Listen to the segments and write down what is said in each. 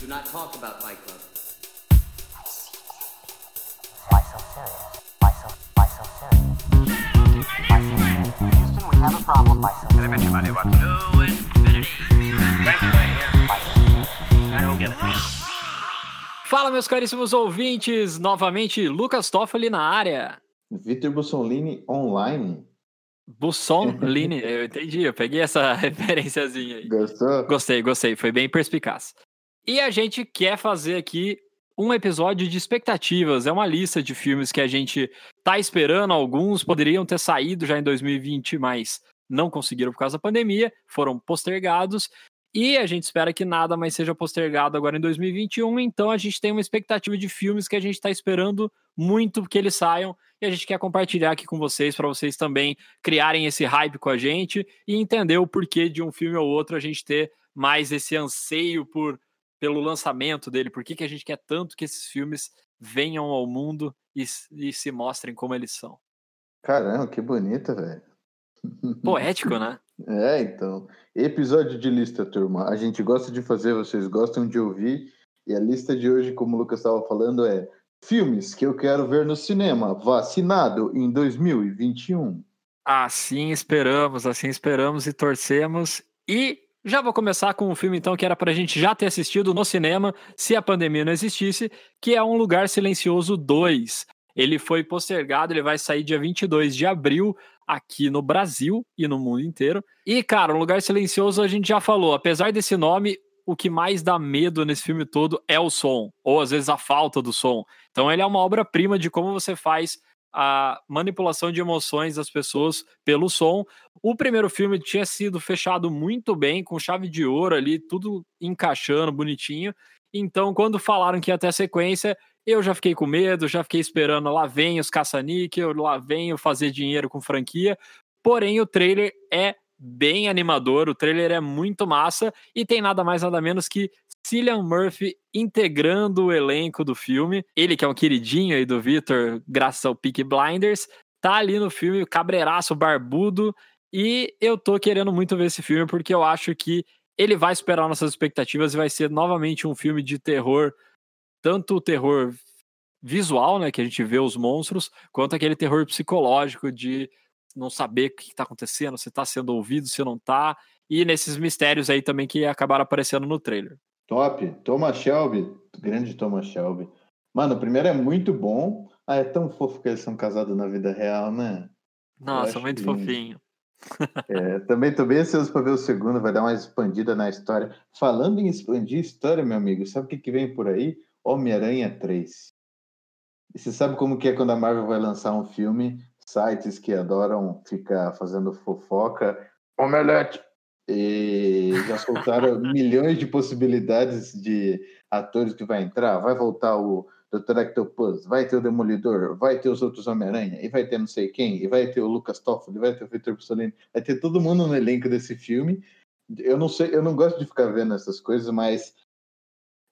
do not talk about Fight Club. Why so serious? Why so, why so serious? Why so serious? Houston, we have a problem. Why so serious? No infinity. Thank you, my dear. Why so serious? I don't get it. Fala, meus caríssimos ouvintes, novamente Lucas Toffoli na área. Vitor Bussolini online. Bussolini, eu entendi, eu peguei essa referenciazinha aí. Gostou? Gostei, gostei, foi bem perspicaz. E a gente quer fazer aqui um episódio de expectativas, é uma lista de filmes que a gente tá esperando, alguns poderiam ter saído já em 2020, mas não conseguiram por causa da pandemia, foram postergados. E a gente espera que nada mais seja postergado agora em 2021, então a gente tem uma expectativa de filmes que a gente está esperando muito que eles saiam. E a gente quer compartilhar aqui com vocês para vocês também criarem esse hype com a gente e entender o porquê de um filme ou outro a gente ter mais esse anseio por pelo lançamento dele, por que, que a gente quer tanto que esses filmes venham ao mundo e, e se mostrem como eles são. Caramba, que bonita, velho. Poético, né? É, então. Episódio de lista, turma. A gente gosta de fazer, vocês gostam de ouvir. E a lista de hoje, como o Lucas estava falando, é filmes que eu quero ver no cinema, vacinado em 2021. Assim esperamos, assim esperamos e torcemos. E já vou começar com um filme, então, que era pra gente já ter assistido no cinema, se a pandemia não existisse, que é Um Lugar Silencioso 2. Ele foi postergado, ele vai sair dia 22 de abril aqui no Brasil e no mundo inteiro. E, cara, Um Lugar Silencioso a gente já falou, apesar desse nome, o que mais dá medo nesse filme todo é o som, ou às vezes a falta do som. Então ele é uma obra-prima de como você faz a manipulação de emoções das pessoas pelo som. O primeiro filme tinha sido fechado muito bem, com chave de ouro ali, tudo encaixando bonitinho. Então, quando falaram que ia ter sequência, eu já fiquei com medo, já fiquei esperando lá vem os caça-níquel, lá vem fazer dinheiro com franquia. Porém, o trailer é bem animador, o trailer é muito massa e tem nada mais nada menos que Cillian Murphy integrando o elenco do filme. Ele que é um queridinho aí do Victor, graças ao Peak Blinders, tá ali no filme, cabreiraço barbudo, e eu tô querendo muito ver esse filme porque eu acho que ele vai superar nossas expectativas e vai ser novamente um filme de terror, tanto o terror visual, né, que a gente vê os monstros, quanto aquele terror psicológico de não saber o que está acontecendo, se está sendo ouvido, se não está, e nesses mistérios aí também que acabaram aparecendo no trailer. Top. Thomas Shelby. Grande Thomas Shelby. Mano, o primeiro é muito bom. Ah, é tão fofo que eles são casados na vida real, né? Nossa, muito lindo. fofinho. É, também tô bem ansioso para ver o segundo, vai dar uma expandida na história. Falando em expandir história, meu amigo, sabe o que, que vem por aí? Homem-Aranha 3. E você sabe como que é quando a Marvel vai lançar um filme? Sites que adoram ficar fazendo fofoca. Omelete! E já soltaram milhões de possibilidades de atores que vai entrar. Vai voltar o Dr. Octopus, vai ter o Demolidor, vai ter os outros Homem-Aranha, e vai ter não sei quem, e vai ter o Lucas Toffoli, vai ter o Victor Bussolini, vai ter todo mundo no elenco desse filme. Eu não sei, eu não gosto de ficar vendo essas coisas, mas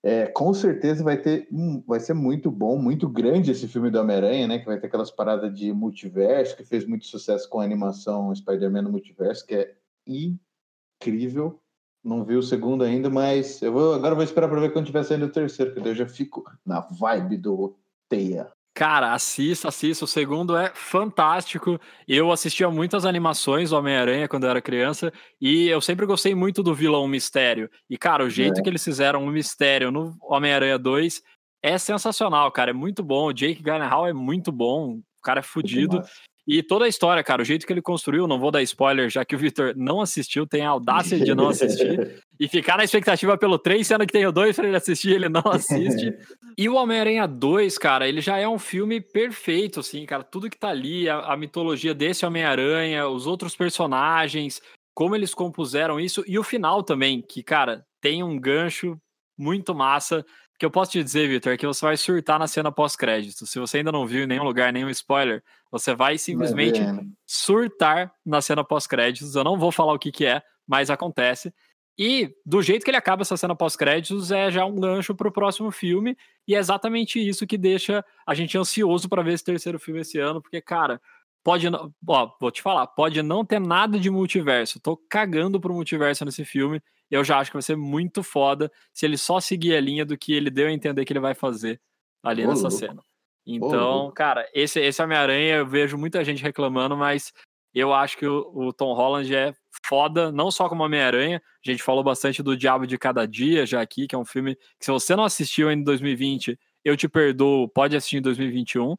é, com certeza vai ter, hum, vai ser muito bom, muito grande esse filme do Homem-Aranha, né? Que vai ter aquelas paradas de multiverso, que fez muito sucesso com a animação Spider-Man no multiverso, que é incrível. Não vi o segundo ainda, mas eu vou, agora vou esperar para ver quando tiver saindo o terceiro, que eu já fico na vibe do Teia. Cara, assista, assista. O segundo é fantástico. Eu assistia muitas animações do Homem-Aranha quando eu era criança e eu sempre gostei muito do vilão Mistério. E, cara, o jeito É. que eles fizeram o Mistério no Homem-Aranha 2 é sensacional, cara. É muito bom. O Jake Gyllenhaal é muito bom. O cara é fudido. E toda a história, cara, o jeito que ele construiu, não vou dar spoiler, já que o Victor não assistiu, tem a audácia de não assistir e ficar na expectativa pelo 3, sendo que tem o 2 pra ele assistir, ele não assiste. e o Homem-Aranha 2, cara, ele já é um filme perfeito, assim, cara. Tudo que tá ali, a, a mitologia desse Homem-Aranha, os outros personagens, como eles compuseram isso, e o final também, que, cara, tem um gancho muito massa. Que eu posso te dizer, Victor, é que você vai surtar na cena pós-crédito. Se você ainda não viu em nenhum lugar nenhum spoiler, você vai simplesmente Vai surtar na cena pós-créditos. Eu não vou falar o que, que é, mas acontece. E do jeito que ele acaba essa cena pós-créditos, é já um gancho pro próximo filme. E é exatamente isso que deixa a gente ansioso para ver esse terceiro filme esse ano, porque, cara, pode não, ó, vou te falar, pode não ter nada de multiverso. Tô cagando pro multiverso nesse filme. Eu já acho que vai ser muito foda se ele só seguir a linha do que ele deu a entender que ele vai fazer ali Ô, nessa louco. cena. Então, cara, esse, esse Homem-Aranha eu vejo muita gente reclamando, mas eu acho que o, o Tom Holland é foda, não só como Homem-Aranha. A gente falou bastante do Diabo de Cada Dia já aqui, que é um filme que se você não assistiu ainda em 2020, eu te perdoo, pode assistir em 2021,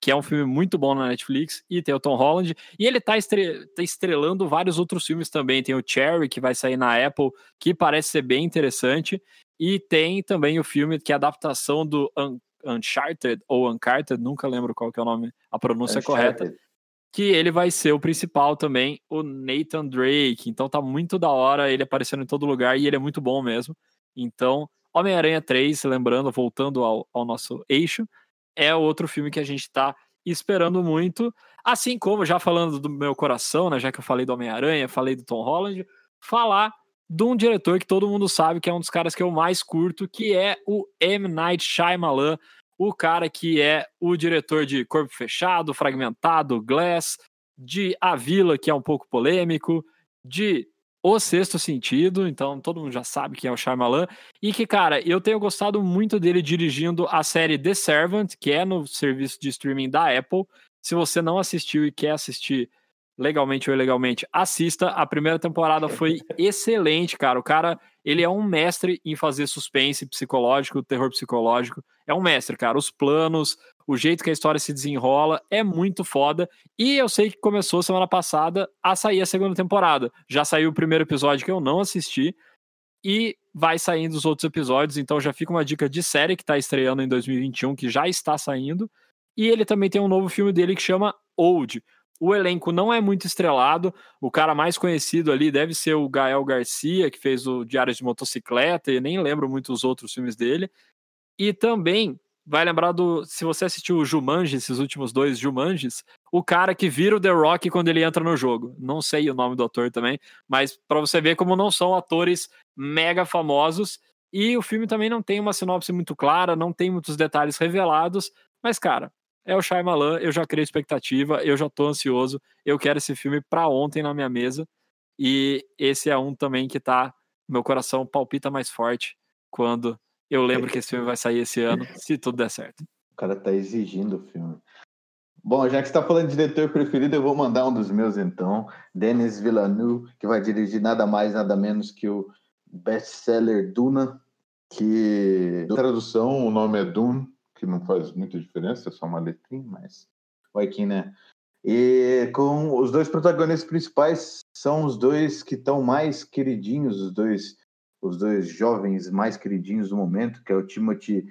que é um filme muito bom na Netflix, e tem o Tom Holland, e ele tá, estre- tá estrelando vários outros filmes também, tem o Cherry, que vai sair na Apple, que parece ser bem interessante, e tem também o filme que é a adaptação do Un- Uncharted, ou Uncharted, nunca lembro qual que é o nome, a pronúncia correta, Uncharted. que ele vai ser o principal também, o Nathan Drake. Então tá muito da hora ele aparecendo em todo lugar e ele é muito bom mesmo. Então, Homem-Aranha 3, lembrando, voltando ao, ao nosso eixo, é outro filme que a gente tá esperando muito. Assim como, já falando do meu coração, né, já que eu falei do Homem-Aranha, falei do Tom Holland, falar de um diretor que todo mundo sabe que é um dos caras que eu mais curto, que é o M. Night Shyamalan, o cara que é o diretor de Corpo Fechado, Fragmentado, Glass, de A Vila, que é um pouco polêmico, de O Sexto Sentido, então todo mundo já sabe quem é o Shyamalan, e que, cara, eu tenho gostado muito dele dirigindo a série The Servant, que é no serviço de streaming da Apple. Se você não assistiu e quer assistir legalmente ou ilegalmente, assista. A primeira temporada foi excelente, cara. O cara, ele é um mestre em fazer suspense psicológico, terror psicológico. É um mestre, cara. Os planos, o jeito que a história se desenrola é muito foda. E eu sei que começou semana passada a sair a segunda temporada. Já saiu o primeiro episódio que eu não assisti e vai saindo os outros episódios, então já fica uma dica de série que tá estreando em 2021, que já está saindo. E ele também tem um novo filme dele que chama Old. O elenco não é muito estrelado. O cara mais conhecido ali deve ser o Gael Garcia, que fez o Diário de Motocicleta, e nem lembro muito os outros filmes dele. E também vai lembrar do. Se você assistiu o Jumanji, esses últimos dois Jumanjis, o cara que vira o The Rock quando ele entra no jogo. Não sei o nome do ator também, mas para você ver como não são atores mega famosos. E o filme também não tem uma sinopse muito clara, não tem muitos detalhes revelados, mas, cara, é o Shyamalan, eu já criei expectativa, eu já tô ansioso, eu quero esse filme pra ontem na minha mesa, e esse é um também que tá, meu coração palpita mais forte quando eu lembro que esse filme vai sair esse ano, se tudo der certo. O cara tá exigindo o filme. Bom, já que você tá falando de diretor preferido, eu vou mandar um dos meus então. Denis Villeneuve, que vai dirigir nada mais, nada menos que o best-seller Duna, que tradução o nome é Dune, que não faz muita diferença, é só uma letrinha, mas vai que, né? E com os dois protagonistas principais são os dois que estão mais queridinhos, os dois os dois jovens mais queridinhos do momento, que é o Timothy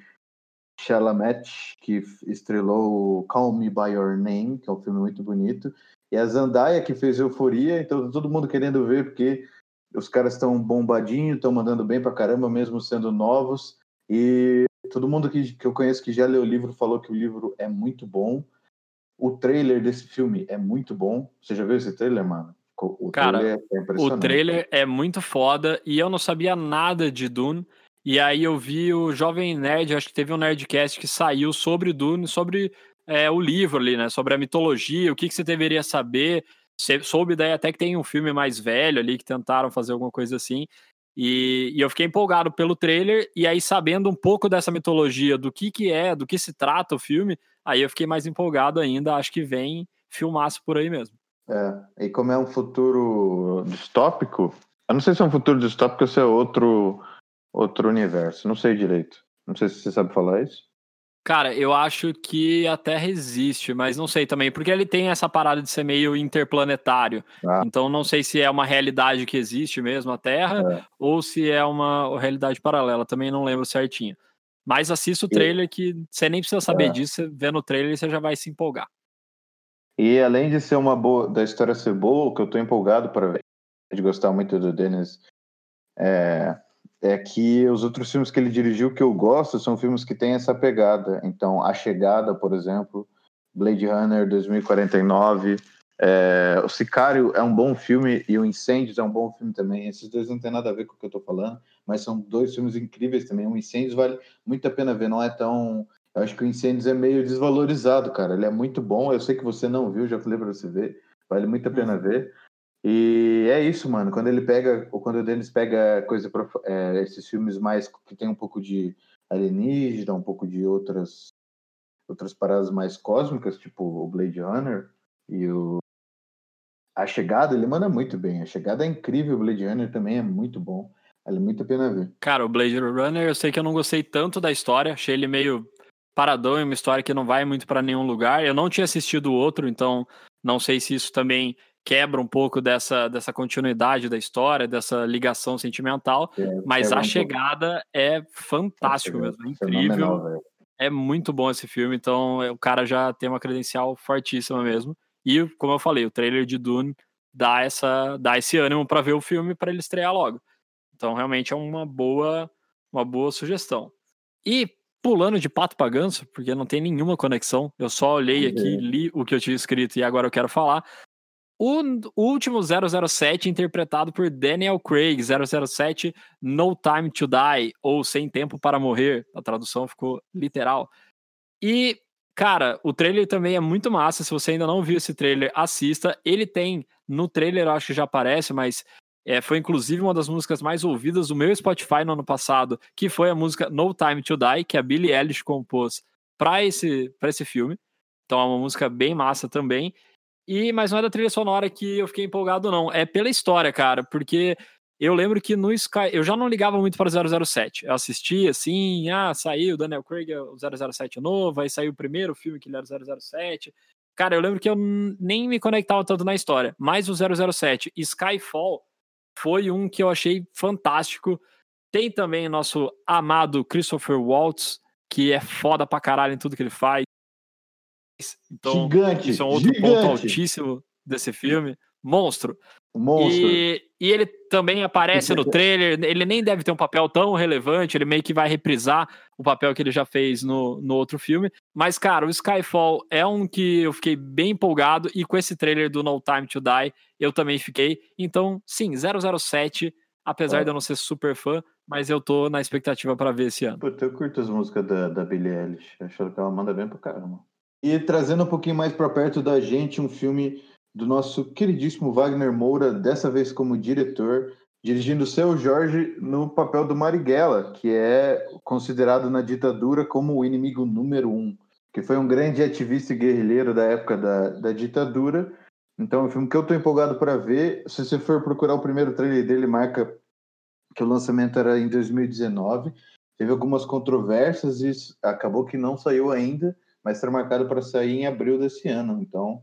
Chalamet, que estrelou Call Me By Your Name, que é um filme muito bonito, e a Zendaya, que fez Euforia, então tá todo mundo querendo ver, porque os caras estão bombadinhos, estão mandando bem pra caramba, mesmo sendo novos, e todo mundo que, que eu conheço que já leu o livro falou que o livro é muito bom. O trailer desse filme é muito bom. Você já viu esse trailer, mano? O Cara, trailer é O trailer é muito foda e eu não sabia nada de Dune. E aí eu vi o Jovem Nerd, acho que teve um Nerdcast que saiu sobre Dune, sobre é, o livro ali, né? Sobre a mitologia, o que, que você deveria saber. Você soube daí até que tem um filme mais velho ali que tentaram fazer alguma coisa assim. E, e eu fiquei empolgado pelo trailer, e aí sabendo um pouco dessa mitologia, do que que é, do que se trata o filme, aí eu fiquei mais empolgado ainda, acho que vem filmaço por aí mesmo. É, e como é um futuro distópico, eu não sei se é um futuro distópico ou se é outro, outro universo, não sei direito. Não sei se você sabe falar isso. Cara, eu acho que a Terra existe, mas não sei também, porque ele tem essa parada de ser meio interplanetário. Ah. Então não sei se é uma realidade que existe mesmo, a Terra, É. ou se é uma realidade paralela, também não lembro certinho. Mas assista o trailer que você nem precisa saber É. disso, você vendo o trailer você já vai se empolgar. E além de ser uma boa, da história ser boa, que eu tô empolgado para ver, de gostar muito do Dennis, é, é que os outros filmes que ele dirigiu que eu gosto são filmes que têm essa pegada. Então, A Chegada, por exemplo, Blade Runner 2049, é, O Sicário é um bom filme e O Incêndios é um bom filme também. Esses dois não tem nada a ver com o que eu tô falando, mas são dois filmes incríveis também. O Incêndios vale muito a pena ver, não é tão Eu acho que o Incêndios é meio desvalorizado, cara. Ele é muito bom. Eu sei que você não viu, já falei pra você ver. Vale muito a pena Uhum. ver. E é isso, mano. Quando ele pega, ou quando o Denis pega coisa pra, é, esses filmes mais que tem um pouco de alienígena, um pouco de outras outras paradas mais cósmicas, tipo o Blade Runner e o A Chegada, ele manda muito bem. A Chegada é incrível, o Blade Runner também é muito bom. Vale muito a pena ver. Cara, o Blade Runner, eu sei que eu não gostei tanto da história, achei ele meio paradão, é uma história que não vai muito pra nenhum lugar. Eu não tinha assistido o outro, então não sei se isso também quebra um pouco dessa, dessa continuidade da história, dessa ligação sentimental, É, mas a um pouco. chegada é fantástico mesmo, é incrível. É muito bom esse filme, então é, o cara já tem uma credencial fortíssima mesmo. E, como eu falei, o trailer de Dune dá, essa, dá esse ânimo pra ver o filme para ele estrear logo. Então, realmente é uma boa, uma boa sugestão. E pulando de pato pra ganso, porque não tem nenhuma conexão, eu só olhei aqui, É. li o que eu tinha escrito e agora eu quero falar. O último 007 interpretado por Daniel Craig, 007 No Time to Die, ou Sem Tempo para Morrer, a tradução ficou literal. E, cara, o trailer também é muito massa, se você ainda não viu esse trailer, assista. Ele tem, no trailer eu acho que já aparece, mas é, foi inclusive uma das músicas mais ouvidas do meu Spotify no ano passado, que foi a música No Time to Die, que a Billie Eilish compôs para esse, pra esse filme. Então é uma música bem massa também. E, mas não é da trilha sonora que eu fiquei empolgado, não. É pela história, cara, porque eu lembro que no Sky. Eu já não ligava muito para 007. Eu assistia assim, ah, saiu o Daniel Craig, é o 007 novo, aí saiu o primeiro filme que ele era o 007. Cara, eu lembro que eu nem me conectava tanto na história. Mas o 007 Skyfall foi um que eu achei fantástico. Tem também o nosso amado Christopher Waltz, que é foda pra caralho em tudo que ele faz. Então, gigante, isso é um outro gigante. ponto altíssimo desse filme. Monstro. Monstro. E, e ele também aparece no trailer. Ele nem deve ter um papel tão relevante. Ele meio que vai reprisar o papel que ele já fez no, no outro filme. Mas, cara, o Skyfall é um que eu fiquei bem empolgado. E com esse trailer do No Time to Die, eu também fiquei. Então, sim, 007. Apesar Ó. de eu não ser super fã, mas eu tô na expectativa para ver esse ano. Puta, eu curto as músicas da, da Billie Eilish. Acho que ela manda bem pra caramba. E trazendo um pouquinho mais pra perto da gente, um filme do nosso queridíssimo Wagner Moura, dessa vez como diretor, dirigindo o Seu Jorge no papel do Marighella, que é considerado na ditadura como o inimigo número um, que foi um grande ativista e guerrilheiro da época da, da ditadura. Então, é um filme que eu tô empolgado para ver. Se você for procurar o primeiro trailer dele, marca que o lançamento era em 2019 teve algumas controvérsias e acabou que não saiu ainda, mas está marcado para sair em abril desse ano. Então,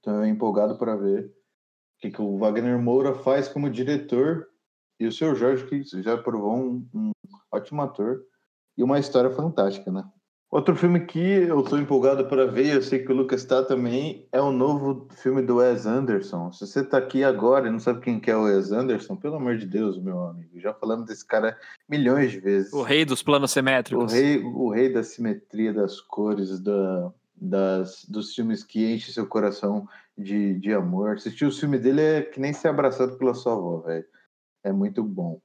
estou empolgado para ver o que, que o Wagner Moura faz como diretor e o seu Jorge, que já provou um, um ótimo ator e uma história fantástica, né? Outro filme que eu estou empolgado para ver, e eu sei que o Lucas está também, é o novo filme do Wes Anderson. Se você está aqui agora e não sabe quem que é o Wes Anderson, pelo amor de Deus, meu amigo, já falamos desse cara milhões de vezes. O rei dos planos O simétricos. rei, o rei da simetria das cores, da, das, dos filmes que enchem seu coração de, de amor. Assistir o filme dele é que nem ser abraçado pela sua avó, velho. É muito bom.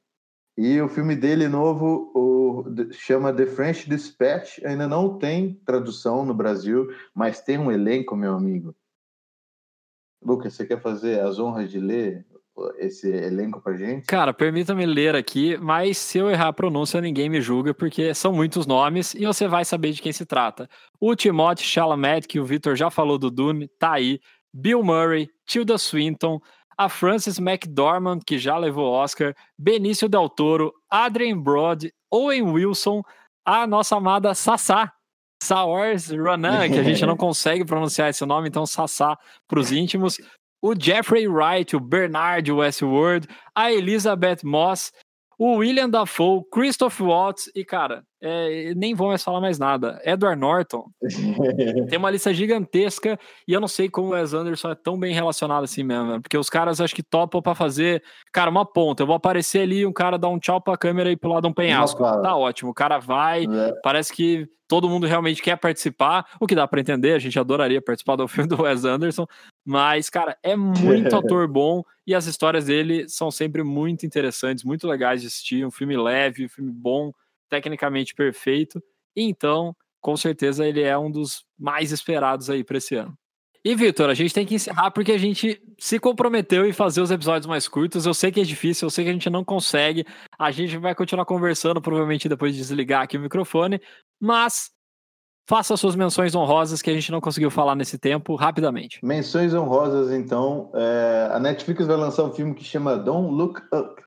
E o filme dele novo o, chama The French Dispatch. Ainda não tem tradução no Brasil, mas tem um elenco, meu amigo. Lucas, você quer fazer as honras de ler esse elenco pra gente? Cara, permita-me ler aqui, mas se eu errar a pronúncia, ninguém me julga, porque são muitos nomes e você vai saber de quem se trata. O Timothée Chalamet, que o Victor já falou do Dune, tá aí. Bill Murray, Tilda Swinton, a Frances McDormand, que já levou Oscar, Benício Del Toro, Adrien Brody, Owen Wilson, a nossa amada Sassá, Saoirse Ronan, que a gente não consegue pronunciar esse nome, então Sassá para os íntimos, o Jeffrey Wright, o Bernard Westworld, a Elizabeth Moss, o William Dafoe, Christoph Waltz e, cara, é, nem vou mais falar mais nada. Edward Norton. Tem uma lista gigantesca e eu não sei como o Wes Anderson é tão bem relacionado assim mesmo, né? porque os caras acho que topam pra fazer, cara, uma ponta. Eu vou aparecer ali, um cara dá um tchau pra câmera e pular de um penhasco. fala. Tá ótimo, o cara vai, É. parece que todo mundo realmente quer participar, o que dá pra entender, a gente adoraria participar do filme do Wes Anderson, mas, cara, é muito ator bom e as histórias dele são sempre muito interessantes, muito legais de assistir, um filme leve, um filme bom, tecnicamente perfeito. Então, com certeza ele é um dos mais esperados aí para esse ano. E, Vitor, a gente tem que encerrar porque a gente se comprometeu em fazer os episódios mais curtos. Eu sei que é difícil, eu sei que a gente não consegue. A gente vai continuar conversando, provavelmente depois de desligar aqui o microfone. Mas faça suas menções honrosas que a gente não conseguiu falar nesse tempo, rapidamente. Menções honrosas, então. É... A Netflix vai lançar um filme que chama Don't Look Up,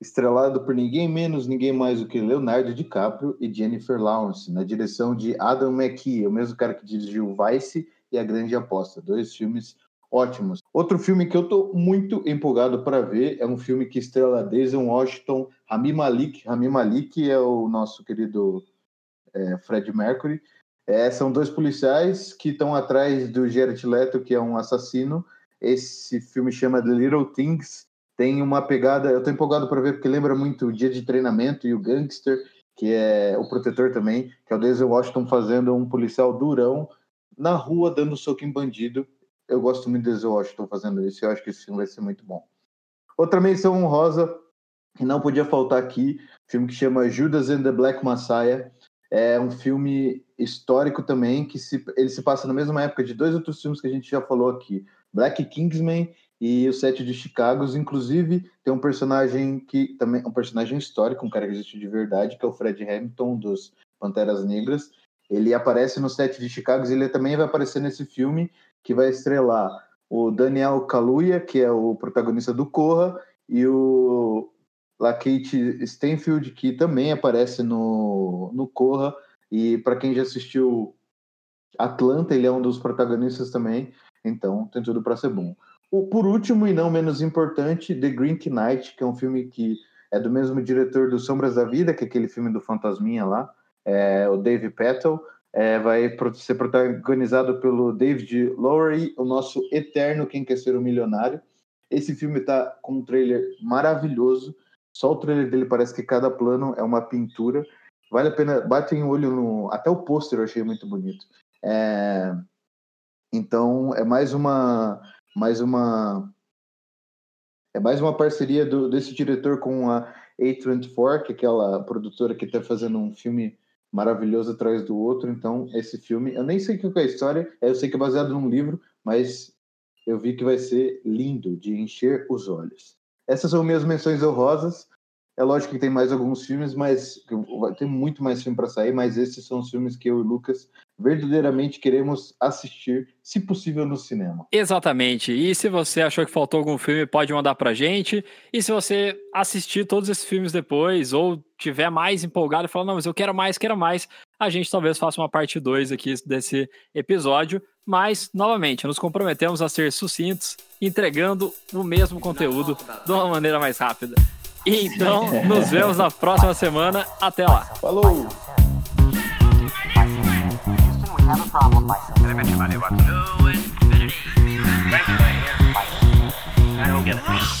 estrelado por ninguém menos, ninguém mais do que Leonardo DiCaprio e Jennifer Lawrence, na direção de Adam McKee, o mesmo cara que dirigiu Vice e A Grande Aposta. Dois filmes ótimos. Outro filme que eu tô muito empolgado para ver é um filme que estrela Denzel Washington, Rami Malik. Rami Malik é o nosso querido é, Fred Mercury. É, são dois policiais que estão atrás do Jared Leto, que é um assassino. Esse filme chama The Little Things. Tem uma pegada, eu tô empolgado para ver porque lembra muito o Dia de Treinamento e o Gangster, que é o protetor também, que é o Denzel Washington fazendo um policial durão na rua dando soco em bandido. Eu gosto muito de Denzel Washington fazendo isso. Eu acho que esse filme vai ser muito bom. Outra menção honrosa que não podia faltar aqui, filme que chama Judas and the Black Messiah. É um filme histórico também, que se, ele se passa na mesma época de dois outros filmes que a gente já falou aqui. Black Kingsman e o Sete de Chicago. Inclusive, tem um personagem que também um personagem histórico, um cara que existe de verdade, que é o Fred Hamilton dos Panteras Negras. Ele aparece no set de Chicago e ele também vai aparecer nesse filme que vai estrelar o Daniel Kaluuya, que é o protagonista do Corra, e o Lakeith Stanfield, que também aparece no, no Corra. E para quem já assistiu Atlanta, ele é um dos protagonistas também. Então tem tudo para ser bom. O, por último e não menos importante, The Green Knight, que é um filme que é do mesmo diretor do Sombras da Vida, que é aquele filme do Fantasminha lá é, o Dave Petal, é, vai ser protagonizado pelo David Lowery, o nosso eterno Quem Quer Ser um Milionário. Esse filme está com um trailer maravilhoso. Só o trailer dele parece que cada plano é uma pintura. Vale a pena, batem o olho no. Até o pôster eu achei muito bonito. É, então é mais uma. Mais uma. É mais uma parceria do, desse diretor com a A24, que é aquela produtora que está fazendo um filme maravilhoso atrás do outro. Então, esse filme, eu nem sei o que é a história, eu sei que é baseado num livro, mas eu vi que vai ser lindo de encher os olhos. Essas são minhas menções honrosas. É lógico que tem mais alguns filmes, mas ter muito mais filme para sair, mas esses são os filmes que eu e o Lucas verdadeiramente queremos assistir, se possível, no cinema. Exatamente. E se você achou que faltou algum filme, pode mandar pra gente. E se você assistir todos esses filmes depois, ou tiver mais empolgado e falar, não, mas eu quero mais, quero mais, a gente talvez faça uma parte 2 aqui desse episódio. Mas, novamente, nos comprometemos a ser sucintos, entregando o mesmo conteúdo de uma maneira mais rápida. Então, nos vemos na próxima semana. Até lá. Falou! Have a problem, my son. And I bet you money what to do it. Better Frankly, here. I don't get it.